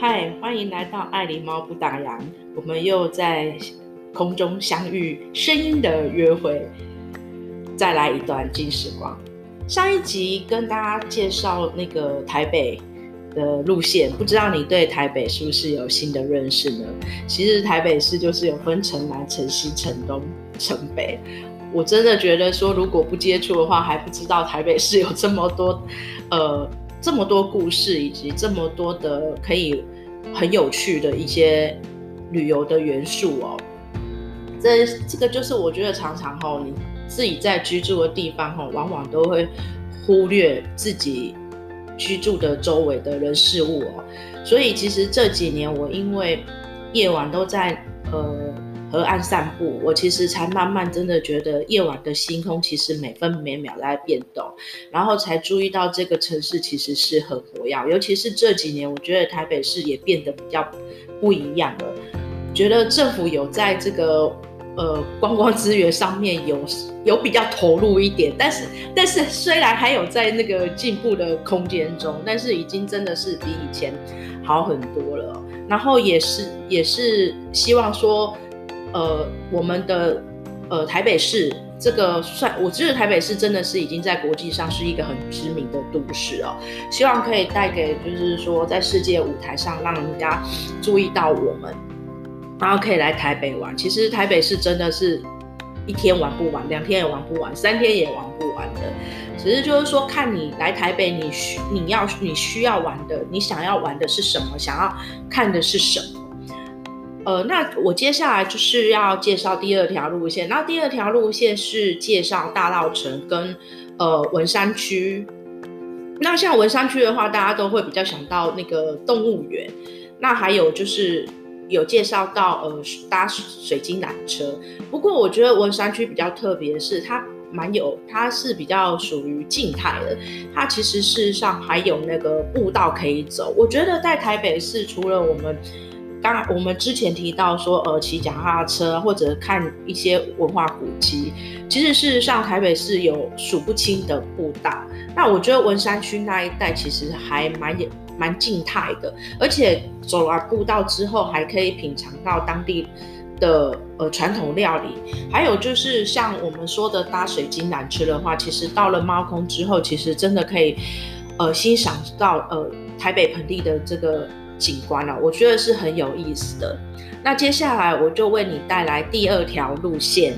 嗨，欢迎来到爱狸猫不打烊，我们又在空中相遇，声音的约会，再来一段金时光。上一集跟大家介绍那个台北的路线，不知道你对台北是不是有新的认识呢？其实台北市就是有分城南、城西、城东、城北。我真的觉得说，如果不接触的话，还不知道台北市有这么多，呃，这么多故事，以及这么多的可以很有趣的一些旅游的元素哦。这这个就是我觉得常常哦，你自己在居住的地方哦，往往都会忽略自己居住的周围的人事物哦。所以其实这几年我因为夜晚都在呃。河岸散步，我其实才慢慢真的觉得夜晚的星空其实每分每秒在变动，然后才注意到这个城市其实是很活跃，尤其是这几年，我觉得台北市也变得比较不一样了。觉得政府有在这个呃观光资源上面有有比较投入一点，但是但是虽然还有在那个进步的空间中，但是已经真的是比以前好很多了。然后也是也是希望说。呃，我们的呃台北市这个算，我觉得台北市真的是已经在国际上是一个很知名的都市哦。希望可以带给，就是说在世界舞台上让人家注意到我们，然后可以来台北玩。其实台北市真的是一天玩不完，两天也玩不完，三天也玩不完的。只是就是说，看你来台北，你需你要你需要玩的，你想要玩的是什么，想要看的是什么。呃，那我接下来就是要介绍第二条路线。那第二条路线是介绍大稻城跟呃文山区。那像文山区的话，大家都会比较想到那个动物园。那还有就是有介绍到呃搭水晶缆车。不过我觉得文山区比较特别的是，它蛮有，它是比较属于静态的。它其实事实上还有那个步道可以走。我觉得在台北市，除了我们刚刚我们之前提到说，呃，骑脚踏车或者看一些文化古迹，其实事实上台北市有数不清的步道。那我觉得文山区那一带其实还蛮蛮静态的，而且走完步道之后，还可以品尝到当地的呃传统料理。还有就是像我们说的搭水晶缆车的话，其实到了猫空之后，其实真的可以呃欣赏到呃台北盆地的这个。景观了，我觉得是很有意思的。那接下来我就为你带来第二条路线。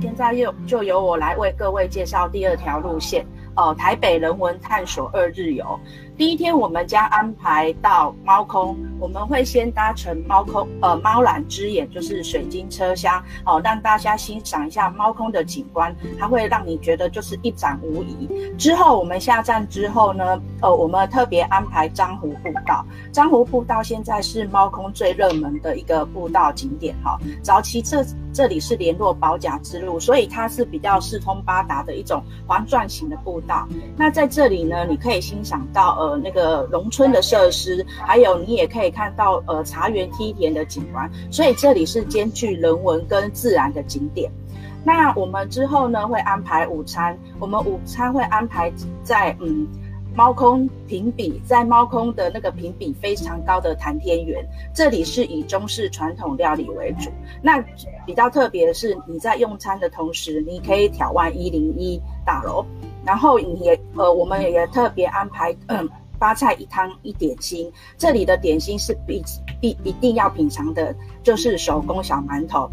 现在又就由我来为各位介绍第二条路线。哦，台北人文探索二日游，第一天我们将安排到猫空，我们会先搭乘猫空，呃，猫缆之眼，就是水晶车厢，哦，让大家欣赏一下猫空的景观，它会让你觉得就是一览无遗。之后我们下站之后呢，呃，我们特别安排樟湖步道，樟湖步道现在是猫空最热门的一个步道景点，哈、哦，早期这这里是联络宝甲之路，所以它是比较四通八达的一种环状型的步道。那在这里呢，你可以欣赏到呃那个农村的设施，还有你也可以看到呃茶园梯田的景观，所以这里是兼具人文跟自然的景点。那我们之后呢会安排午餐，我们午餐会安排在嗯。猫空评比，在猫空的那个评比非常高的谈天园，这里是以中式传统料理为主。那比较特别的是，你在用餐的同时，你可以眺望一零一大楼，然后你也呃，我们也特别安排嗯八菜一汤一点心，这里的点心是必必一定要品尝的，就是手工小馒头。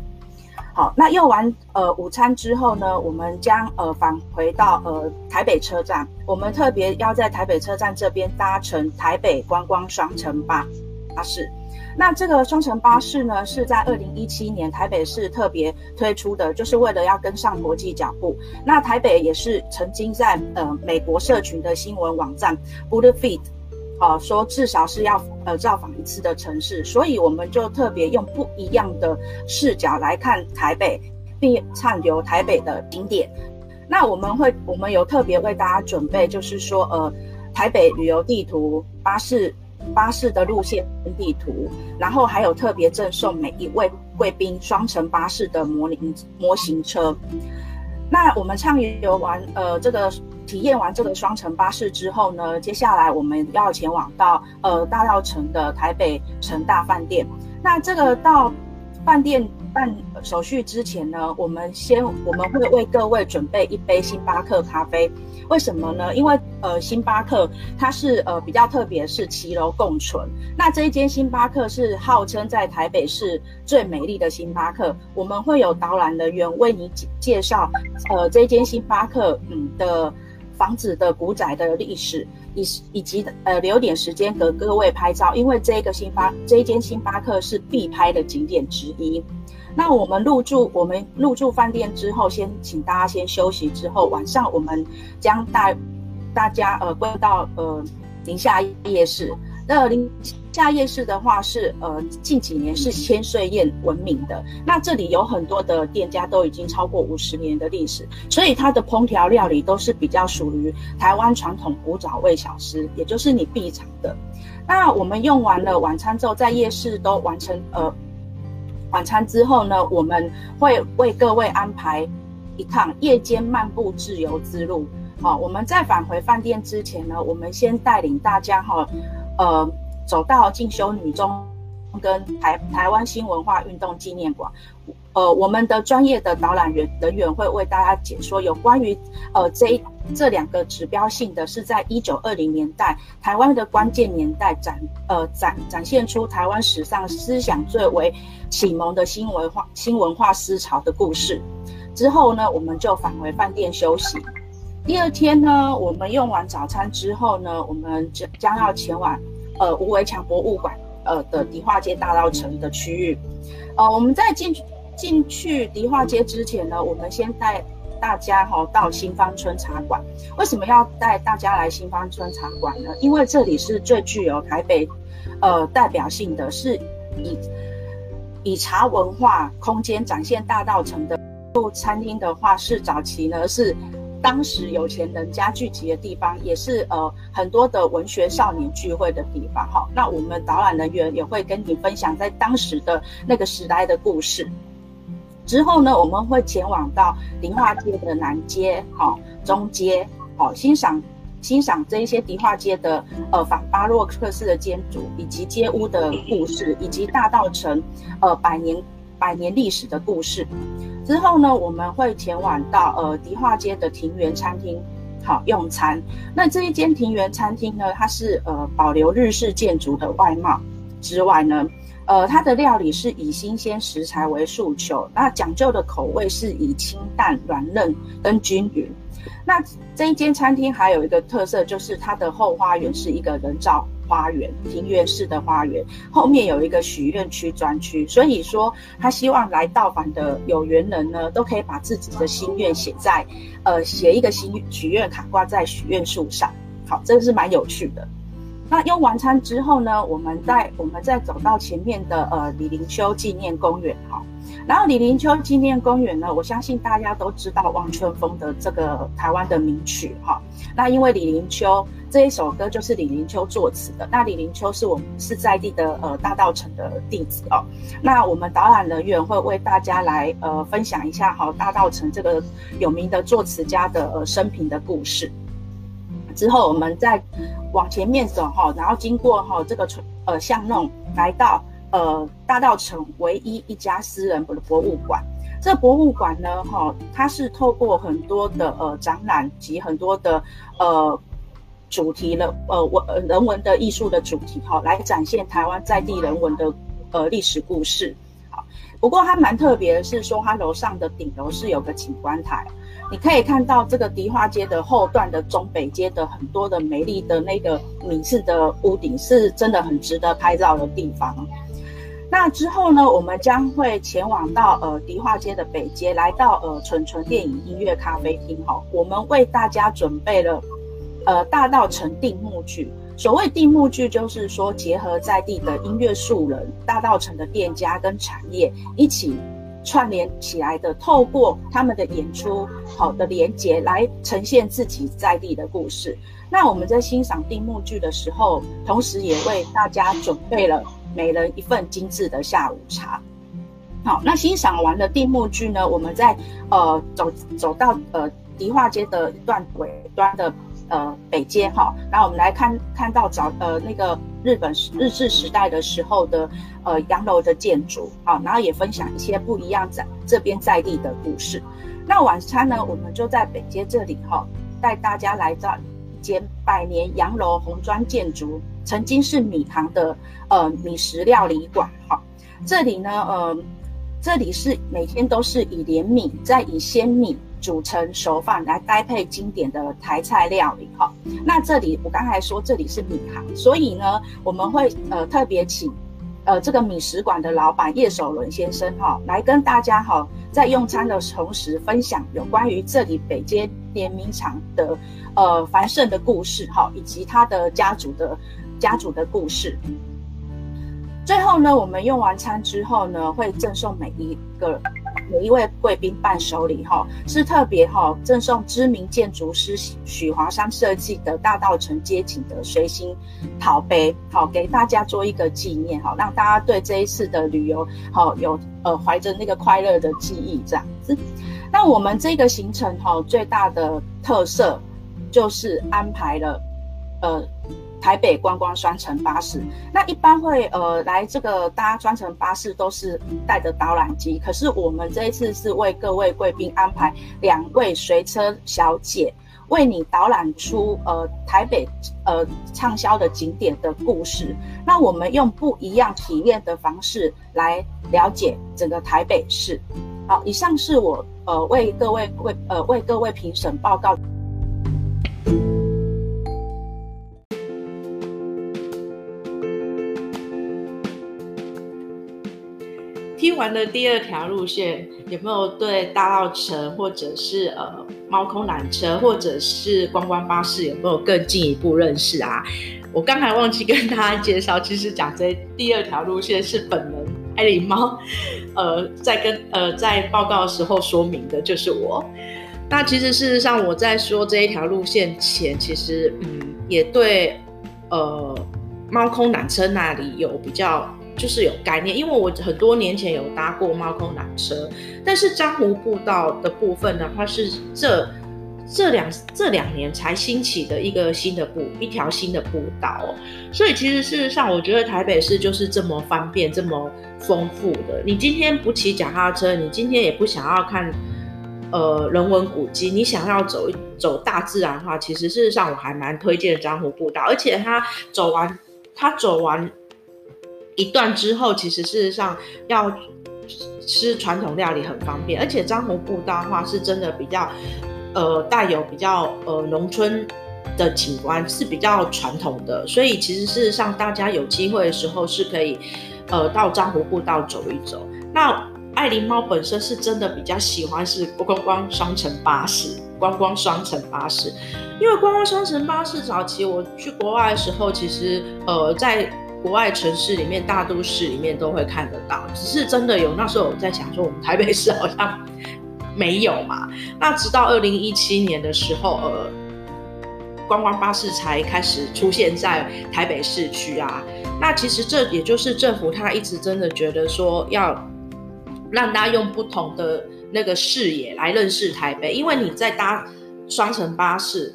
好，那用完呃午餐之后呢，我们将呃返回到呃台北车站。我们特别要在台北车站这边搭乘台北观光双层巴巴士。那这个双层巴士呢，是在二零一七年台北市特别推出的，就是为了要跟上国际脚步。那台北也是曾经在呃美国社群的新闻网站 BuzzFeed 啊，说至少是要呃造访一次的城市，所以我们就特别用不一样的视角来看台北，并畅游台北的景点。那我们会，我们有特别为大家准备，就是说呃台北旅游地图、巴士巴士的路线地图，然后还有特别赠送每一位贵宾双层巴士的模拟模型车。那我们畅游完呃这个体验完这个双层巴士之后呢，接下来我们要前往到呃大稻城的台北城大饭店。那这个到饭店办手续之前呢，我们先我们会为各位准备一杯星巴克咖啡。为什么呢？因为呃，星巴克它是呃比较特别，是骑楼共存。那这一间星巴克是号称在台北市最美丽的星巴克。我们会有导览人员为你介绍呃这一间星巴克嗯的房子的古宅的历史，以以及呃留点时间和各位拍照，因为这个星巴这一间星巴克是必拍的景点之一。那我们入住，我们入住饭店之后，先请大家先休息。之后晚上我们将带大家呃归到呃宁夏夜市。那林下夜市的话是呃近几年是千岁宴闻名的。那这里有很多的店家都已经超过五十年的历史，所以它的烹调料理都是比较属于台湾传统古早味小吃，也就是你必尝的。那我们用完了晚餐之后，在夜市都完成呃。晚餐之后呢，我们会为各位安排一趟夜间漫步自由之路。好，我们在返回饭店之前呢，我们先带领大家哈，呃，走到进修女中跟台台湾新文化运动纪念馆。呃，我们的专业的导览员人员会为大家解说有关于呃这一这两个指标性的是在一九二零年代台湾的关键年代展呃展展现出台湾史上思想最为启蒙的新文化新文化思潮的故事。之后呢，我们就返回饭店休息。第二天呢，我们用完早餐之后呢，我们将将要前往呃吴维强博物馆呃的迪化街大道城的区域。呃，我们在进。进去迪化街之前呢，我们先带大家哈到新芳村茶馆。为什么要带大家来新芳村茶馆呢？因为这里是最具有台北呃代表性的，是以以茶文化空间展现大道城的餐厅的话，是早期呢是当时有钱人家聚集的地方，也是呃很多的文学少年聚会的地方哈。那我们导览人员也会跟你分享在当时的那个时代的故事。之后呢，我们会前往到迪化街的南街、好、哦、中街，好、哦、欣赏欣赏这一些迪化街的呃反巴洛克式的建筑，以及街屋的故事，以及大道城呃百年百年历史的故事。之后呢，我们会前往到呃迪化街的庭园餐厅，好、用餐。那这一间庭园餐厅呢，它是呃保留日式建筑的外貌之外呢。呃，它的料理是以新鲜食材为诉求，那讲究的口味是以清淡、软嫩跟均匀。那这一间餐厅还有一个特色，就是它的后花园是一个人造花园，庭院式的花园，后面有一个许愿区专区，所以说他希望来到访的有缘人呢，都可以把自己的心愿写在，呃，写一个心许愿卡挂在许愿树上。好，这个是蛮有趣的。那用完餐之后呢，我们再我们再走到前面的呃李林秋纪念公园哈，然后李林秋纪念公园呢，我相信大家都知道《望春风》的这个台湾的名曲哈。那因为李林秋这一首歌就是李林秋作词的，那李林秋是我们是在地的呃大道城的弟子哦。那我们导览人员会为大家来呃分享一下哈大道城这个有名的作词家的呃生平的故事。之后我们再往前面走哈，然后经过哈这个村呃巷弄，来到呃大道城唯一一家私人的博物馆。这博物馆呢哈，它是透过很多的呃展览及很多的呃主题的呃文人文的艺术的主题哈，来展现台湾在地人文的呃历史故事。好，不过它蛮特别的是说，它楼上的顶楼是有个景观台。你可以看到这个迪化街的后段的中北街的很多的美丽的那个米字的屋顶，是真的很值得拍照的地方。那之后呢，我们将会前往到呃迪化街的北街，来到呃纯纯电影音乐咖啡厅。哈，我们为大家准备了呃大道城定目剧。所谓定目剧，就是说结合在地的音乐素人、大道城的店家跟产业一起。串联起来的，透过他们的演出，好的连接来呈现自己在地的故事。那我们在欣赏定目剧的时候，同时也为大家准备了每人一份精致的下午茶。好，那欣赏完了定目剧呢，我们再呃走走到呃迪化街的一段尾端的呃北街哈，然后我们来看看到早呃那个日本日治时代的时候的呃洋楼的建筑，好，然后也分享一些不一样在这边在地的故事。那晚餐呢，我们就在北街这里哈，带大家来到一间百年洋楼红砖建筑，曾经是米行的呃米食料理馆哈。这里呢，呃，这里是每天都是以连米再以鲜米煮成熟饭来搭配经典的台菜料理哈。那这里我刚才说这里是米行，所以呢，我们会呃特别请。呃，这个米食馆的老板叶守伦先生哈、来跟大家哈、在用餐的同时分享有关于这里北街联名厂的呃繁盛的故事哈、以及他的家族的家族的故事。最后呢，我们用完餐之后呢，会赠送每一个。每一位贵宾伴手礼哈，是特别哈赠送知名建筑师许华山设计的大稻埕街景的随行陶杯，好给大家做一个纪念哈，让大家对这一次的旅游好有呃怀着那个快乐的记忆这样子。那我们这个行程哈最大的特色就是安排了呃。台北观光双层巴士，那一般会呃来这个搭双层巴士都是带着导览机，可是我们这一次是为各位贵宾安排两位随车小姐，为你导览出呃台北呃畅销的景点的故事。那我们用不一样体验的方式来了解整个台北市。好，以上是我呃为各位贵呃为各位评审报告。听完了第二条路线，有没有对大稻城或者是呃猫空缆车或者是观光巴士有没有更进一步认识啊？我刚才忘记跟大家介绍，其实讲这第二条路线是本人爱琳猫，呃，在跟呃在报告的时候说明的就是我。那其实事实上我在说这一条路线前，其实嗯也对呃猫空缆车那里有比较。就是有概念，因为我很多年前有搭过猫空缆车，但是樟湖步道的部分的话是这这两这两年才兴起的一个新的步一条新的步道哦，所以其实事实上我觉得台北市就是这么方便这么丰富的。你今天不骑脚踏车，你今天也不想要看呃人文古迹，你想要走走大自然的话，其实事实上我还蛮推荐樟湖步道，而且它走完它走完。一段之后，其实事实上要吃传统料理很方便，而且樟湖步道的话是真的比较，呃，带有比较呃农村的景观，是比较传统的，所以其实事实上大家有机会的时候是可以，呃，到樟湖步道走一走。那爱琳猫本身是真的比较喜欢是观光双层巴士，观光双层巴士，因为观光双层巴士早期我去国外的时候，其实呃在。国外城市里面，大都市里面都会看得到，只是真的有那时候我在想说，我们台北市好像没有嘛。那直到 二零一七年的时候，呃，观光巴士才开始出现在台北市区啊。那其实这也就是政府他一直真的觉得说，要让大家用不同的那个视野来认识台北，因为你在搭双层巴士，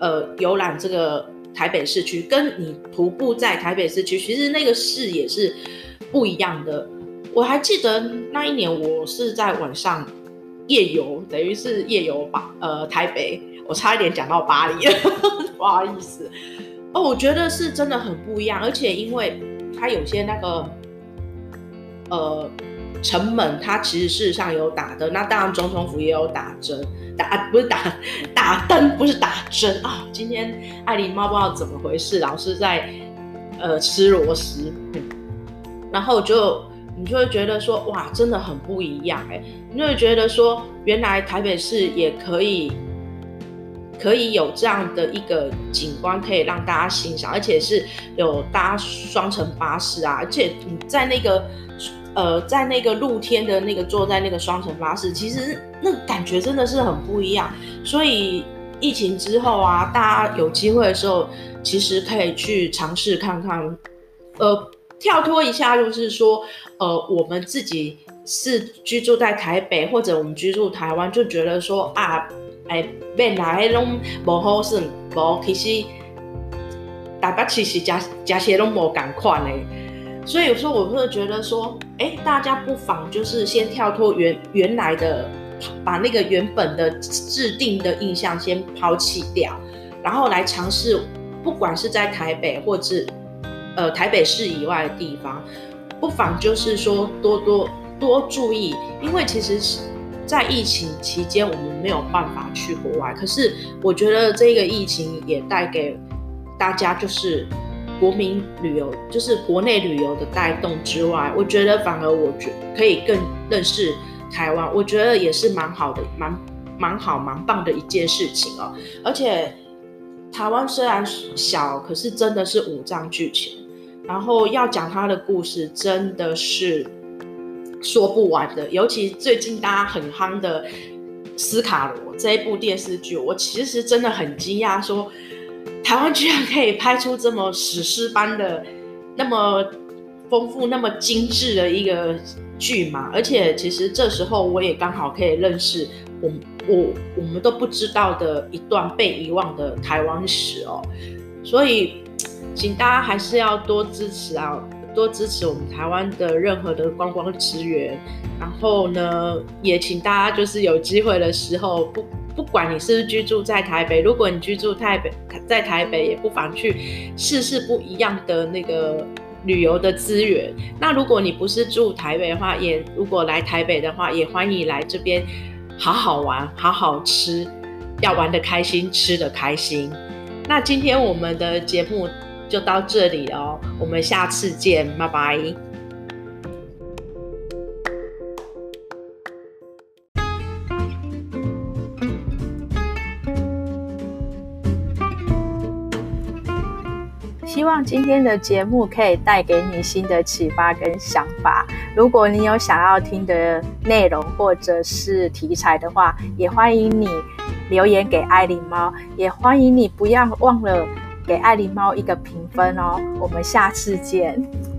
呃，游览这个。台北市区跟你徒步在台北市区，其实那个视野是不一样的。我还记得那一年，我是在晚上夜游，等于是夜游吧，呃，台北，我差一点讲到巴黎了，不好意思。哦，我觉得是真的很不一样，而且因为它有些那个，呃。城门它其实事实上有打灯，那当然总统府也有打针，打不是打 打灯，不是打针啊。今天爱琳猫不知道怎么回事，老是在呃吃螺丝，嗯，然后就你就会觉得说哇，真的很不一样哎，你就会觉得说原来台北市也可以可以有这样的一个景观可以让大家欣赏，而且是有搭双层巴士啊，而且你在那个。呃，在那个露天的那个坐在那个双层巴士，其实那感觉真的是很不一样。所以疫情之后啊，大家有机会的时候，其实可以去尝试看看。呃，跳脱一下，就是说，呃，我们自己是居住在台北或者我们居住台湾，就觉得说啊，哎，变来拢无好是，无其实大家其实加加些拢无共款嘞。所以有时候我会觉得说，哎，大家不妨就是先跳脱原原来的，把那个原本的制定的印象先抛弃掉，然后来尝试，不管是在台北或者呃台北市以外的地方，不妨就是说多多多注意，因为其实是在疫情期间我们没有办法去国外，可是我觉得这个疫情也带给大家就是。国民旅游就是国内旅游的带动之外，我觉得反而我觉可以更认识台湾，我觉得也是蛮好的，蛮蛮好蛮棒的一件事情哦。而且台湾虽然小，可是真的是五脏俱全，然后要讲它的故事真的是说不完的。尤其最近大家很夯的斯卡罗这一部电视剧，我其实真的很惊讶说。台湾居然可以拍出这么史诗般的、那么丰富、那么精致的一个剧嘛？而且，其实这时候我也刚好可以认识我、我、我们都不知道的一段被遗忘的台湾史哦。所以，请大家还是要多支持啊，多支持我们台湾的任何的观光资源。然后呢，也请大家就是有机会的时候不。不管你是不是居住在台北，如果你居住台北，在台北也不妨去试试不一样的那个旅游的资源。那如果你不是住台北的话，也如果来台北的话，也欢迎来这边好好玩，好好吃，要玩得开心，吃得开心。那今天我们的节目就到这里哦，我们下次见，拜拜。希望今天的节目可以带给你新的启发跟想法。如果你有想要听的内容或者是题材的话，也欢迎你留言给爱琳猫，也欢迎你不要忘了给爱琳猫一个评分哦。我们下次见。